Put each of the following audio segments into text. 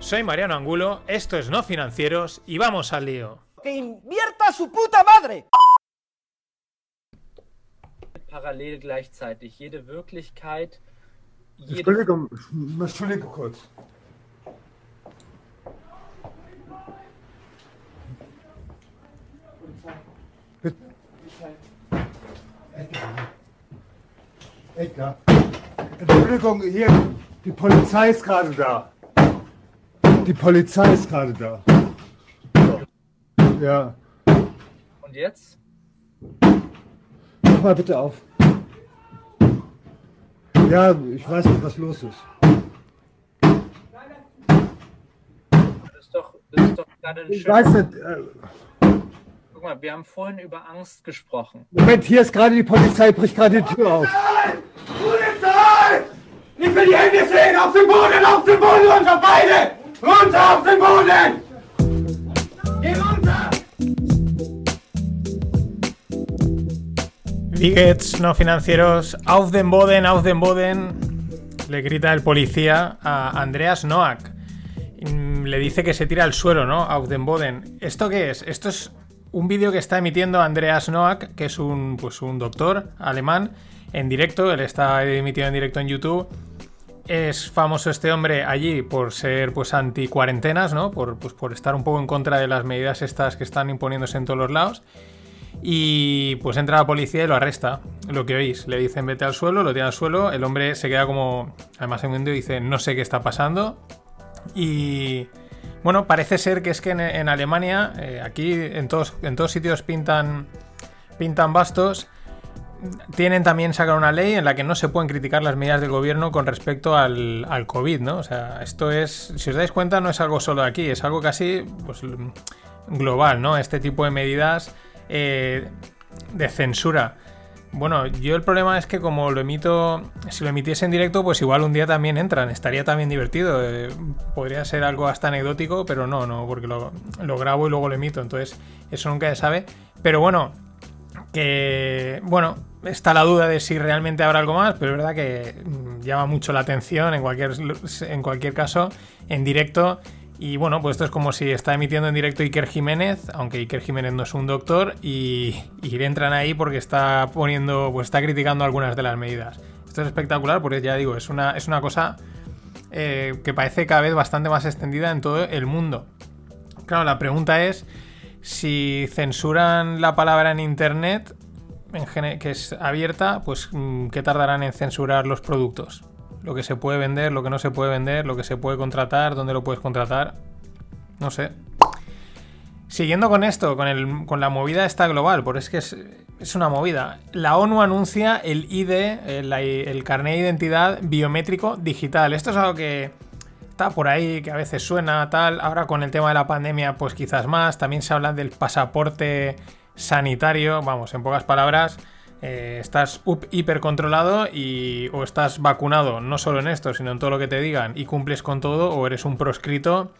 Soy Mariano Angulo, esto es No Financieros y vamos al lío. ¡Que invierta su puta madre! parallel gleichzeitig jede Wirklichkeit. Jede Entschuldigung, Entschuldigung kurz. Edgar. Entschuldigung, hier, die Polizei ist gerade da. Die Polizei ist gerade da. Ja, Und jetzt? mach mal bitte auf. Ja, ich weiß nicht, was los ist. Das ist doch, das ist doch gerade ein Ich schön. weiß nicht. Äh, Guck mal, wir haben vorhin über Angst gesprochen. Moment, hier ist gerade die Polizei, bricht gerade die Tür auf. Polizei! Ich will die Hände sehen! Auf den Boden! Auf den Boden! Runter, beide! Runter auf den Boden! No financieros, auf den Boden, auf den Boden, le grita el policía a Andreas Noack. Mm, Le dice que se tira al suelo, ¿no? Auf den Boden. ¿Esto qué es? Esto es un vídeo que está emitiendo Andreas Noack, que es un, pues, un doctor alemán, en directo. Él está emitido en directo en YouTube. Es famoso este hombre allí por ser pues anti cuarentenas, ¿no? Por, pues, por estar un poco en contra de las medidas estas que están imponiéndose en todos los lados. Y pues entra la policía y lo arresta. Lo que oís, le dicen vete al suelo, lo tira al suelo. El hombre se queda como. Además, en un momento dice no sé qué está pasando. Y. Bueno, parece ser que es que en, en Alemania, eh, aquí en todos, en todos sitios pintan, pintan bastos. Tienen también sacar una ley en la que no se pueden criticar las medidas del gobierno con respecto al, COVID, ¿no? O sea, esto es, si os dais cuenta, no es algo solo aquí, es algo casi pues, global, ¿no? Este tipo de medidas eh, de censura. Bueno, yo el problema es que como lo emito, si lo emitiese en directo, pues igual un día también entran, estaría también divertido. eh, podría ser algo hasta anecdótico, pero no, no, porque lo grabo y luego lo emito, entonces eso nunca se sabe. Pero bueno, que bueno, está la duda de si realmente habrá algo más, pero es verdad que mm, llama mucho la atención en cualquier, en cualquier caso, en directo. Y bueno, pues esto es como si está emitiendo en directo Iker Jiménez, aunque Iker Jiménez no es un doctor, y, y entran ahí porque está poniendo, pues está criticando algunas de las medidas. Esto es espectacular porque ya digo, es una, es una cosa eh, que parece cada vez bastante más extendida en todo el mundo. Claro, la pregunta es si censuran la palabra en internet, que es abierta, pues mm, ¿qué tardarán en censurar los productos? Lo que se puede vender, lo que no se puede vender, lo que se puede contratar, dónde lo puedes contratar. No sé. Siguiendo con esto, con, el, con la movida esta global, porque es que es, es una movida. La ONU anuncia el ID, el, el carnet de identidad biométrico digital. Esto es algo que está por ahí, que a veces suena tal. Ahora con el tema de la pandemia, pues quizás más. También se habla del pasaporte sanitario. Vamos, en pocas palabras, eh, estás up- hiper controlado y o estás vacunado, no solo en esto, sino en todo lo que te digan y cumples con todo, o eres un proscrito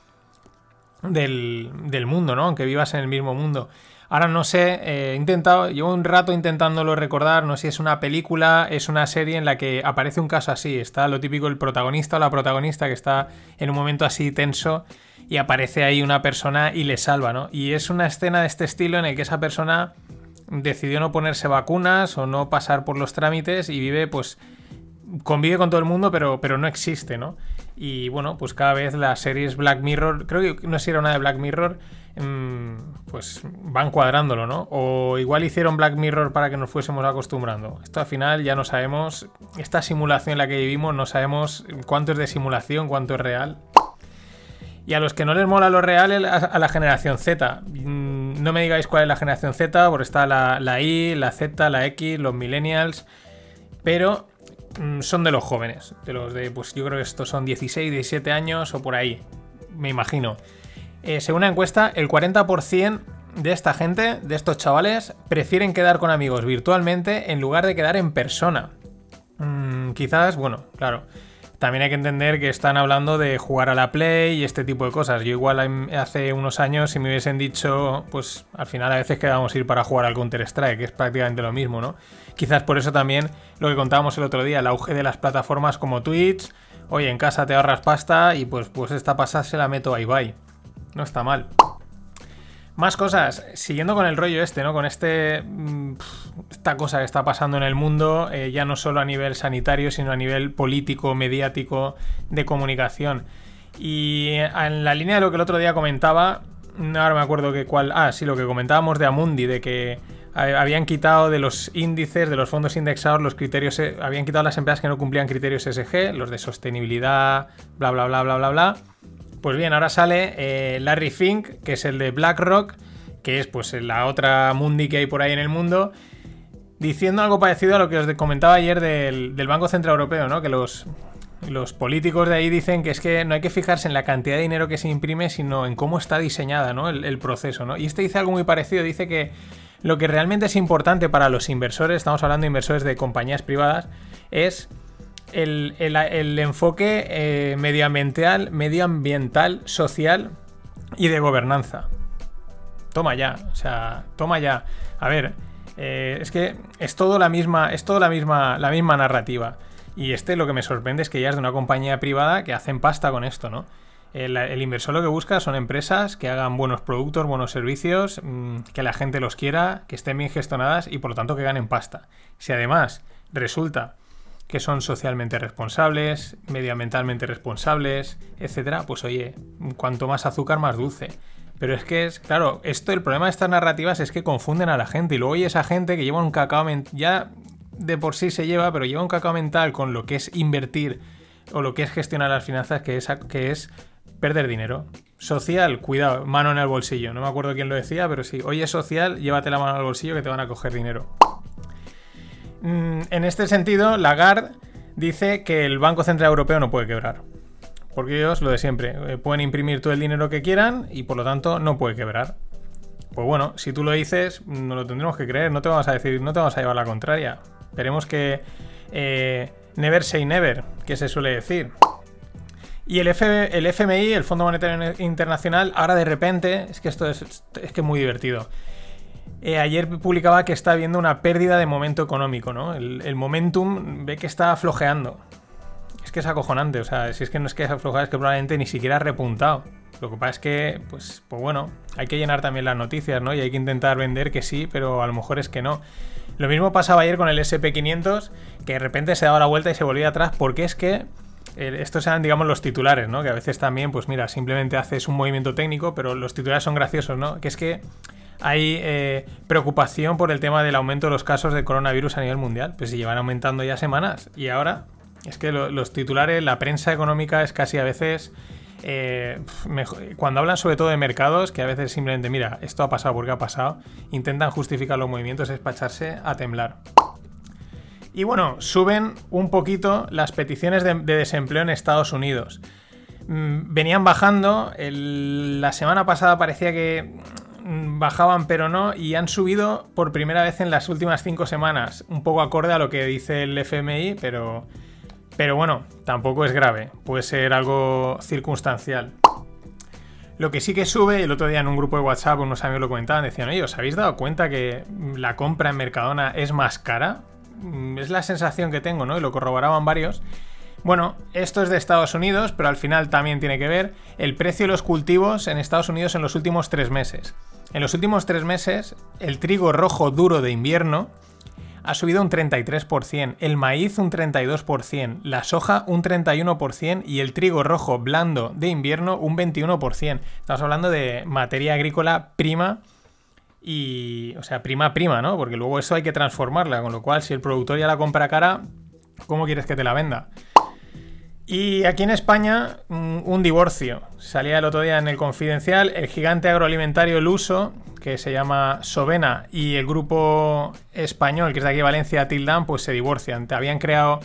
del, del mundo, ¿no? Aunque vivas en el mismo mundo. Ahora no sé, eh, he intentado, llevo un rato intentándolo recordar, no sé si es una película, es una serie en la que aparece un caso así, está lo típico el protagonista o la protagonista que está en un momento así tenso y aparece ahí una persona y le salva, ¿no? Y es una escena de este estilo en el que esa persona decidió no ponerse vacunas o no pasar por los trámites y vive pues convive con todo el mundo, pero, pero no existe, ¿no? Y bueno, pues cada vez las series Black Mirror, creo que no sé si era una de Black Mirror, mm, pues van cuadrándolo, ¿no? O igual hicieron Black Mirror para que nos fuésemos acostumbrando. Esto al final ya no sabemos, esta simulación en la que vivimos, no sabemos cuánto es de simulación, cuánto es real. Y a los que no les mola lo real, a la generación Z. Mm, No me digáis cuál es la generación Z, porque está la, la I, la Z, la X, los millennials. Pero son de los jóvenes. De los de, pues yo creo que estos son 16, 17 años o por ahí. me imagino. Eh, según una encuesta, el 40% de esta gente, de estos chavales, prefieren quedar con amigos virtualmente en lugar de quedar en persona. Mm, quizás, bueno, claro. También hay que entender que están hablando de jugar a la Play y este tipo de cosas. Yo igual hace unos años si me hubiesen dicho, pues al final a veces quedamos ir para jugar al Counter-Strike, que es prácticamente lo mismo, ¿no? Quizás por eso también lo que contábamos el otro día, el auge de las plataformas como Twitch, oye, en casa te ahorras pasta y pues, pues esta pasada se la meto a Ibai. No está mal. Más cosas, siguiendo con el rollo este, ¿no? Con este. mm, esta cosa que está pasando en el mundo, eh, ya no solo a nivel sanitario, sino a nivel político, mediático, de comunicación. Y en la línea de lo que el otro día comentaba, ahora me acuerdo que cuál. Ah, sí, lo que comentábamos de Amundi, de que habían quitado de los índices, de los fondos indexados, los criterios. eh, Habían quitado las empresas que no cumplían criterios SG, los de sostenibilidad, bla, bla, bla, bla, bla, bla. Pues bien, ahora sale eh, Larry Fink, que es el de BlackRock, que es pues la otra Mundi que hay por ahí en el mundo, diciendo algo parecido a lo que os comentaba ayer del, Banco Central Europeo, ¿no? Que los, los políticos de ahí dicen que es que no hay que fijarse en la cantidad de dinero que se imprime, sino en cómo está diseñada, ¿no? El, el proceso, ¿no? Y este dice algo muy parecido, dice que lo que realmente es importante para los inversores, estamos hablando de inversores de compañías privadas, es el, el- enfoque eh, medioambiental, medioambiental, social y de gobernanza. Toma ya, o sea, toma ya. A ver, eh, es que es todo la misma, es todo la misma, la misma narrativa. Y este lo que me sorprende es que ya es de una compañía privada que hacen pasta con esto, ¿no? El, el inversor lo que busca son empresas que hagan buenos productos, buenos servicios, mm, que la gente los quiera, que estén bien gestionadas y por lo tanto que ganen pasta. Si además resulta que son socialmente responsables, medioambientalmente responsables, etcétera, pues oye, cuanto más azúcar, más dulce. Pero es que es, claro, esto, el problema de estas narrativas es que confunden a la gente. Y luego hay esa gente que lleva un cacao mental, ya de por sí se lleva, pero lleva un cacao mental con lo que es invertir o lo que es gestionar las finanzas, que es, que es perder dinero. Social, cuidado, mano en el bolsillo. No me acuerdo quién lo decía, pero sí, oye social, llévate la mano al bolsillo que te van a coger dinero. Mm, En este sentido, Lagarde dice que el Banco Central Europeo no puede quebrar. Porque ellos, lo de siempre, eh, pueden imprimir todo el dinero que quieran y por lo tanto no puede quebrar. Pues bueno, si tú lo dices, no lo tendremos que creer, no te vamos a decir, no te vamos a llevar la contraria. Esperemos que eh, never say never, que se suele decir. Y el, F- el FMI, el Fondo Monetario Internacional, ahora de repente, es que esto es, es que es muy divertido. Eh, ayer publicaba que está habiendo una pérdida de momento económico, ¿no? El, momentum ve que está flojeando. Es que es acojonante, o sea, si es que no es que es aflojar, es que probablemente ni siquiera ha repuntado. Lo que pasa es que, pues, pues bueno, hay que llenar también las noticias, ¿no? Y hay que intentar vender que sí, pero a lo mejor es que no. Lo mismo pasaba ayer con el SP500, que de repente se daba la vuelta y se volvía atrás, porque es que eh, estos eran, digamos, los titulares, ¿no? Que a veces también, pues mira, simplemente haces un movimiento técnico, pero los titulares son graciosos, ¿no? Que es que hay eh, preocupación por el tema del aumento de los casos de coronavirus a nivel mundial. Pues si llevan aumentando ya semanas. Y ahora es que lo- los titulares, la prensa económica es casi a veces... eh, cuando hablan sobre todo de mercados, que a veces simplemente, mira, esto ha pasado porque ha pasado, intentan justificar los movimientos, es para echarse a temblar. Y bueno, suben un poquito las peticiones de, de desempleo en Estados Unidos. Mm, Venían bajando, la semana pasada parecía que bajaban pero no, y han subido por primera vez en las últimas cinco semanas, un poco acorde a lo que dice el FMI, pero, pero bueno, tampoco es grave, puede ser algo circunstancial. Lo que sí que sube, el otro día en un grupo de WhatsApp unos amigos lo comentaban, decían, oye, ¿os habéis dado cuenta que la compra en Mercadona es más cara? Mm, Es la sensación que tengo, ¿no? Y lo corroboraban varios. Bueno, esto es de Estados Unidos, pero al final también tiene que ver el precio de los cultivos en Estados Unidos en los últimos tres meses. En los últimos tres meses, el trigo rojo duro de invierno ha subido un 33%, el maíz un 32%, la soja un 31% y el trigo rojo blando de invierno un 21%. Estamos hablando de materia agrícola prima y, o sea, prima prima, ¿no? Porque luego eso hay que transformarla, con lo cual si el productor ya la compra cara, ¿cómo quieres que te la venda? Y aquí en España, mm, un divorcio. Salía el otro día en el Confidencial el gigante agroalimentario Luso, que se llama Sovena, y el grupo español, que es de aquí Valencia, Tildan, pues se divorcian. Habían creado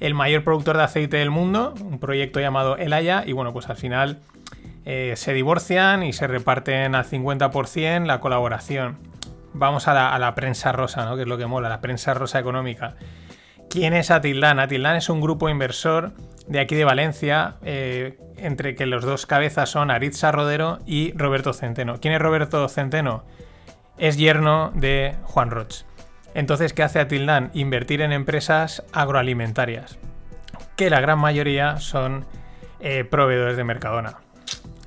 el mayor productor de aceite del mundo, un proyecto llamado Elaya, y bueno, pues al final eh, se divorcian y se reparten al 50% la colaboración. Vamos a la, a la prensa rosa, ¿no? que es lo que mola, la prensa rosa económica. ¿Quién es Atildán? Atildán es un grupo inversor de aquí de Valencia, eh, entre que los dos cabezas son Aritza Rodero y Roberto Centeno. ¿Quién es Roberto Centeno? Es yerno de Juan Roch. Entonces, ¿qué hace Atildán? Invertir en empresas agroalimentarias, que la gran mayoría son eh, proveedores de Mercadona.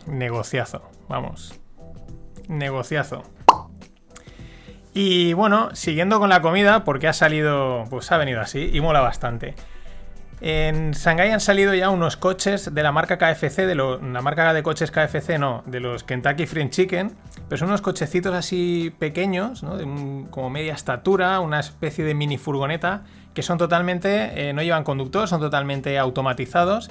Negociazo, vamos. Negociazo. Y bueno, siguiendo con la comida, porque ha salido, pues ha venido así y mola bastante. En Shanghái han salido ya unos coches de la marca KFC, de la marca de coches KFC no, de los Kentucky Fried Chicken, pero son unos cochecitos así pequeños, ¿no? de como media estatura, una especie de mini furgoneta, que son totalmente, eh, no llevan conductor, son totalmente automatizados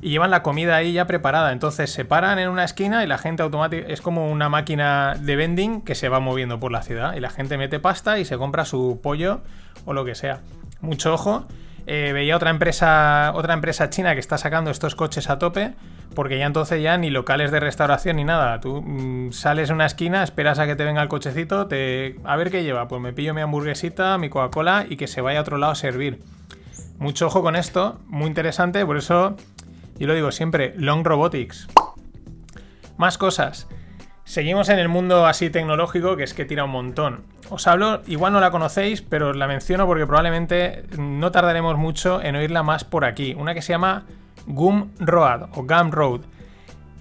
y llevan la comida ahí ya preparada. Entonces se paran en una esquina y la gente automáticamente es como una máquina de vending que se va moviendo por la ciudad y la gente mete pasta y se compra su pollo o lo que sea. Mucho ojo. Eh, veía otra empresa, otra empresa china que está sacando estos coches a tope, porque ya entonces ya ni locales de restauración ni nada. Tú mm, sales a una esquina, esperas a que te venga el cochecito, te a ver qué lleva. Pues me pillo mi hamburguesita, mi Coca-Cola y que se vaya a otro lado a servir. Mucho ojo con esto, muy interesante, por eso yo lo digo siempre, Long Robotics. Más cosas. Seguimos en el mundo así tecnológico que es que tira un montón. Os hablo, igual no la conocéis, pero os la menciono porque probablemente no tardaremos mucho en oírla más por aquí. Una que se llama Gumroad o Gumroad.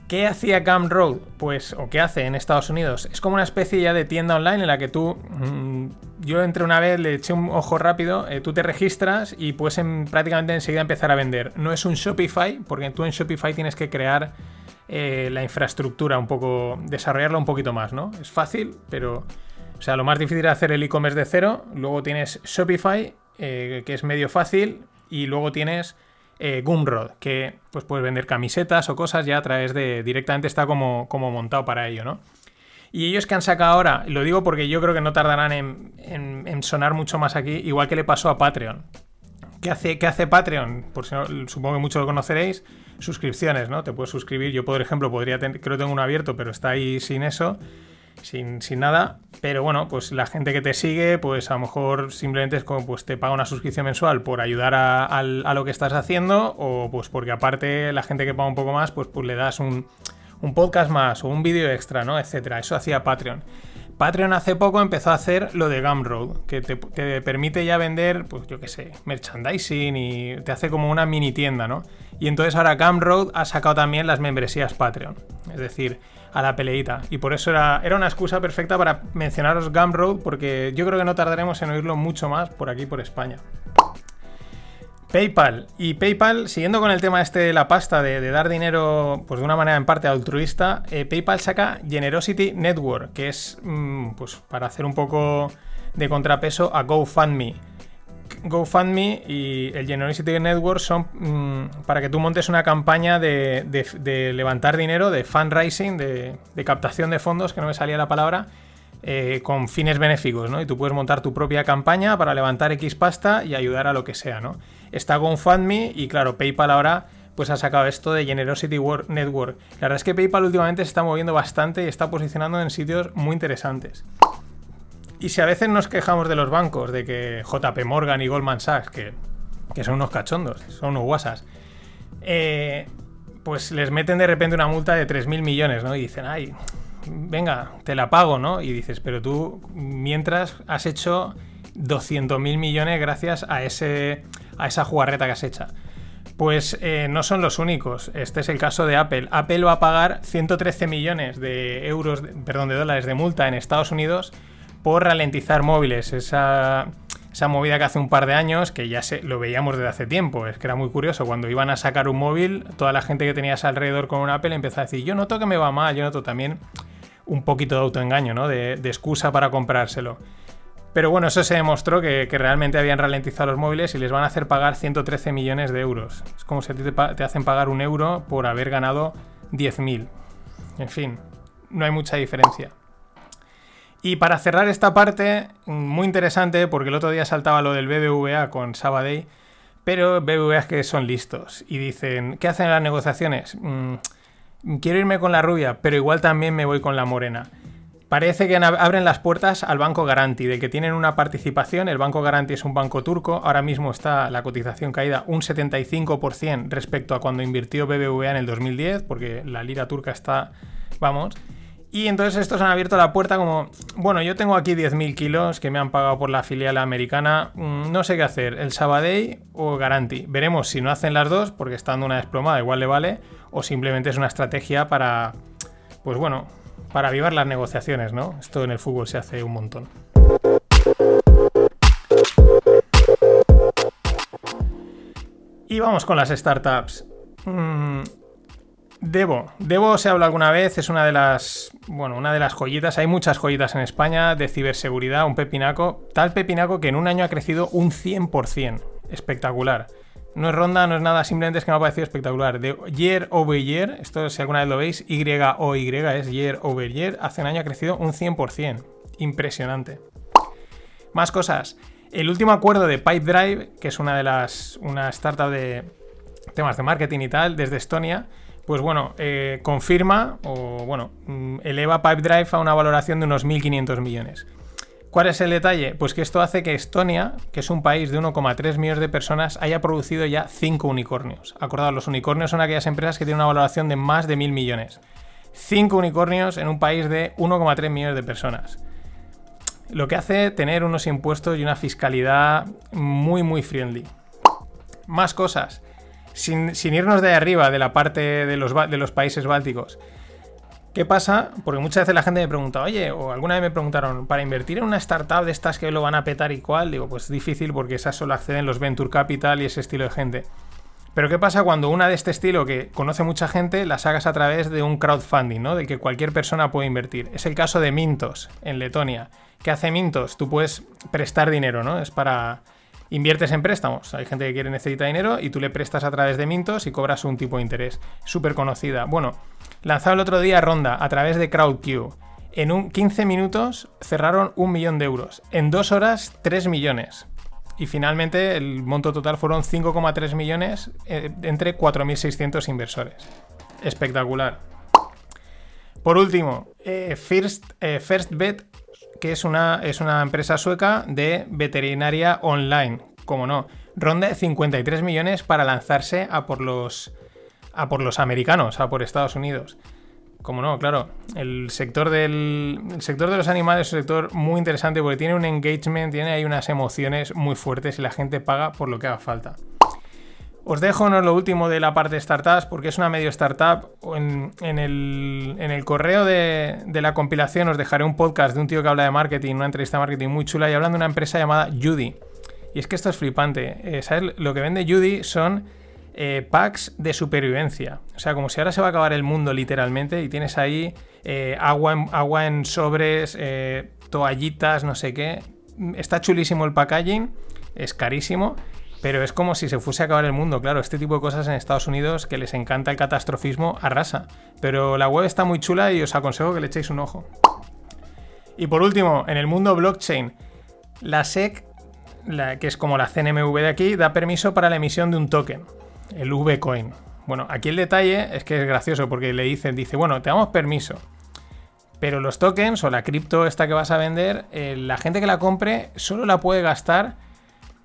¿Qué hacía Gumroad? Pues, o qué hace en Estados Unidos. Es como una especie ya de tienda online en la que tú. mm, yo entré una vez, le eché un ojo rápido, eh, tú te registras y puedes en- prácticamente enseguida empezar a vender. No es un Shopify, porque tú en Shopify tienes que crear eh, la infraestructura un poco, desarrollarla un poquito más, ¿no? Es fácil, pero, o sea, lo más difícil es hacer el e-commerce de cero. Luego tienes Shopify, eh, que es medio fácil, y luego tienes eh, Gumroad, que pues puedes vender camisetas o cosas ya a través de, directamente está como, como montado para ello, ¿no? Y ellos que han sacado ahora, lo digo porque yo creo que no tardarán en, en- en sonar mucho más aquí, igual que le pasó a Patreon. ¿Qué hace, qué hace Patreon? Por si no, supongo que muchos lo conoceréis. Suscripciones, ¿no? Te puedes suscribir. Yo, por ejemplo, podría tener, creo que tengo uno abierto, pero está ahí sin eso, sin, sin nada. Pero bueno, pues la gente que te sigue, pues a lo mejor simplemente es como, pues te paga una suscripción mensual por ayudar a, a lo que estás haciendo, o pues porque aparte la gente que paga un poco más, pues, pues le das un, un podcast más o un vídeo extra, ¿no? Etcétera. Eso hacía Patreon. Patreon hace poco empezó a hacer lo de Gumroad, que te, te permite ya vender, pues yo qué sé, merchandising y te hace como una mini tienda, ¿no? Y entonces ahora Gumroad ha sacado también las membresías Patreon, es decir, a la peleita. Y por eso era, era una excusa perfecta para mencionaros Gumroad, porque yo creo que no tardaremos en oírlo mucho más por aquí, por España. PayPal. Y PayPal, siguiendo con el tema este de la pasta, de, dar dinero pues de una manera en parte altruista, eh, PayPal saca Generosity Network, que es mm, pues para hacer un poco de contrapeso a GoFundMe. GoFundMe y el Generosity Network son mm, para que tú montes una campaña de, levantar dinero, de fundraising, de captación de fondos, que no me salía la palabra, eh, con fines benéficos, ¿no? Y tú puedes montar tu propia campaña para levantar X pasta y ayudar a lo que sea, ¿no? Está GoFundMe y claro, PayPal ahora pues ha sacado esto de Generosity Wor- Network. La verdad es que PayPal últimamente se está moviendo bastante y está posicionando en sitios muy interesantes. Y si a veces nos quejamos de los bancos, de que JP Morgan y Goldman Sachs, que, que son unos cachondos, son unos guasas, eh, pues les meten de repente una multa de 3.000 millones, ¿no? Y dicen, ay, venga, te la pago, ¿no? Y dices, pero tú, mientras has hecho 200.000 millones gracias a, ese, a esa jugarreta que has hecho. Pues eh, no son los únicos. Este es el caso de Apple. Apple va a pagar 113 millones de euros, perdón, de dólares de multa en Estados Unidos por ralentizar móviles. Esa, esa movida que hace un par de años, que ya se, lo veíamos desde hace tiempo. Es que era muy curioso. Cuando iban a sacar un móvil, toda la gente que tenías alrededor con un Apple empezó a decir, yo noto que me va mal, yo noto también un poquito de autoengaño, ¿no? De, excusa para comprárselo. Pero bueno, eso se demostró que, realmente habían ralentizado los móviles y les van a hacer pagar 113 millones de euros. Es como si a ti te, hacen pagar un euro por haber ganado 10.000. En fin, no hay mucha diferencia. Y para cerrar esta parte, muy interesante, porque el otro día saltaba lo del BBVA con Sabadell, pero BBVA es que son listos y dicen, ¿qué hacen en las negociaciones? Mm, quiero irme con la rubia, pero igual también me voy con la morena. Parece que ab- abren las puertas al Banco Garanti, de que tienen una participación. El Banco Garanti es un banco turco. Ahora mismo está la cotización caída un 75% respecto a cuando invirtió BBVA en el 2010, porque la lira turca está, vamos. Y entonces estos han abierto la puerta como, bueno, yo tengo aquí 10.000 kilos que me han pagado por la filial americana, mm, no sé qué hacer, el Sabadell o Garanti. Veremos si no hacen las dos, porque estando una desplomada igual le vale, o simplemente es una estrategia para, pues bueno, para avivar las negociaciones, ¿no? Esto en el fútbol se hace un montón. Y vamos con las startups. Mm, Devo. Devo se habla alguna vez, es una de las. Bueno, una de las joyitas. Hay muchas joyitas en España de ciberseguridad, un pepinaco. Tal pepinaco que en un año ha crecido un 100%. Espectacular. No es ronda, no es nada, simplemente es que me ha parecido espectacular. De year over year, esto si alguna vez lo veis, Y o Y es year over year, hace un año ha crecido un 100%. Impresionante. Más cosas. El último acuerdo de Pipedrive, que es una de las. una startup de temas de marketing y tal, desde Estonia, pues bueno, eh, confirma o bueno, mm, eleva Pipedrive a una valoración de unos 1.500 millones. ¿Cuál es el detalle? Pues que esto hace que Estonia, que es un país de 1,3 millones de personas, haya producido ya 5 unicornios. Acordaos, los unicornios son aquellas empresas que tienen una valoración de más de 1.000 millones. 5 unicornios en un país de 1,3 millones de personas. Lo que hace tener unos impuestos y una fiscalidad muy, muy friendly. Más cosas. Sin, irnos de arriba, de la parte de los, ba- de los países bálticos. ¿Qué pasa? Porque muchas veces la gente me pregunta, oye, o alguna vez me preguntaron, para invertir en una startup de estas que lo van a petar y cuál, digo, pues es difícil porque esas solo acceden los Venture Capital y ese estilo de gente. Pero ¿qué pasa cuando una de este estilo que conoce mucha gente la sacas a través de un crowdfunding, ¿no? Del que cualquier persona puede invertir. Es el caso de Mintos en Letonia. ¿Qué hace Mintos? Tú puedes prestar dinero, ¿no? Es para inviertes en préstamos. Hay gente que quiere necesita dinero y tú le prestas a través de Mintos y cobras un tipo de interés. Súper conocida. Bueno, lanzado el otro día ronda a través de CrowdQ. En un 15 minutos cerraron un millón de euros. En dos horas, 3 millones. Y finalmente el monto total fueron 5,3 millones eh, entre 4.600 inversores. Espectacular. Por último, eh, First, eh, First Bet, que es una, es una empresa sueca de veterinaria online, como no. Ronda de 53 millones para lanzarse a por los, a por los americanos, a por Estados Unidos. Como no, claro. El sector, del, el sector de los animales es un sector muy interesante porque tiene un engagement, tiene ahí unas emociones muy fuertes y la gente paga por lo que haga falta. Os dejo no lo último de la parte de startups porque es una medio startup. En, en el, correo de, la compilación os dejaré un podcast de un tío que habla de marketing, una entrevista de marketing muy chula y hablando de una empresa llamada Judy. Y es que esto es flipante. Eh, ¿Sabes? Lo que vende Judy son eh, packs de supervivencia. O sea, como si ahora se va a acabar el mundo literalmente y tienes ahí eh, agua, en, agua en sobres, toallitas, no sé qué. Está chulísimo el packaging, es carísimo, pero es como si se fuese a acabar el mundo. Claro, este tipo de cosas en Estados Unidos que les encanta el catastrofismo arrasa. Pero la web está muy chula y os aconsejo que le echéis un ojo. Y por último, en el mundo blockchain, la SEC, la, que es como la CNMV de aquí, da permiso para la emisión de un token, el VCoin. Bueno, aquí el detalle es que es gracioso porque le dicen, dice, bueno, te damos permiso. Pero los tokens o la cripto esta que vas a vender, eh, la gente que la compre solo la puede gastar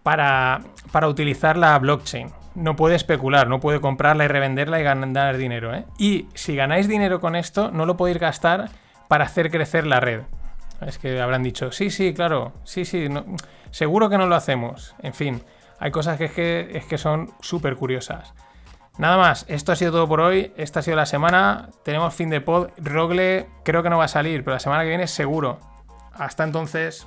para, para utilizar la blockchain. No puede especular, no puede comprarla y revenderla y ganar dinero. ¿eh? Y si ganáis dinero con esto, no lo podéis gastar para hacer crecer la red. Es que habrán dicho, sí, sí, claro, sí, sí, seguro que no lo hacemos. En fin, hay cosas que es que, es que son súper curiosas. Nada más, esto ha sido todo por hoy. Esta ha sido la semana. Tenemos fin de pod. Rogle creo que no va a salir, pero la semana que viene seguro. Hasta entonces.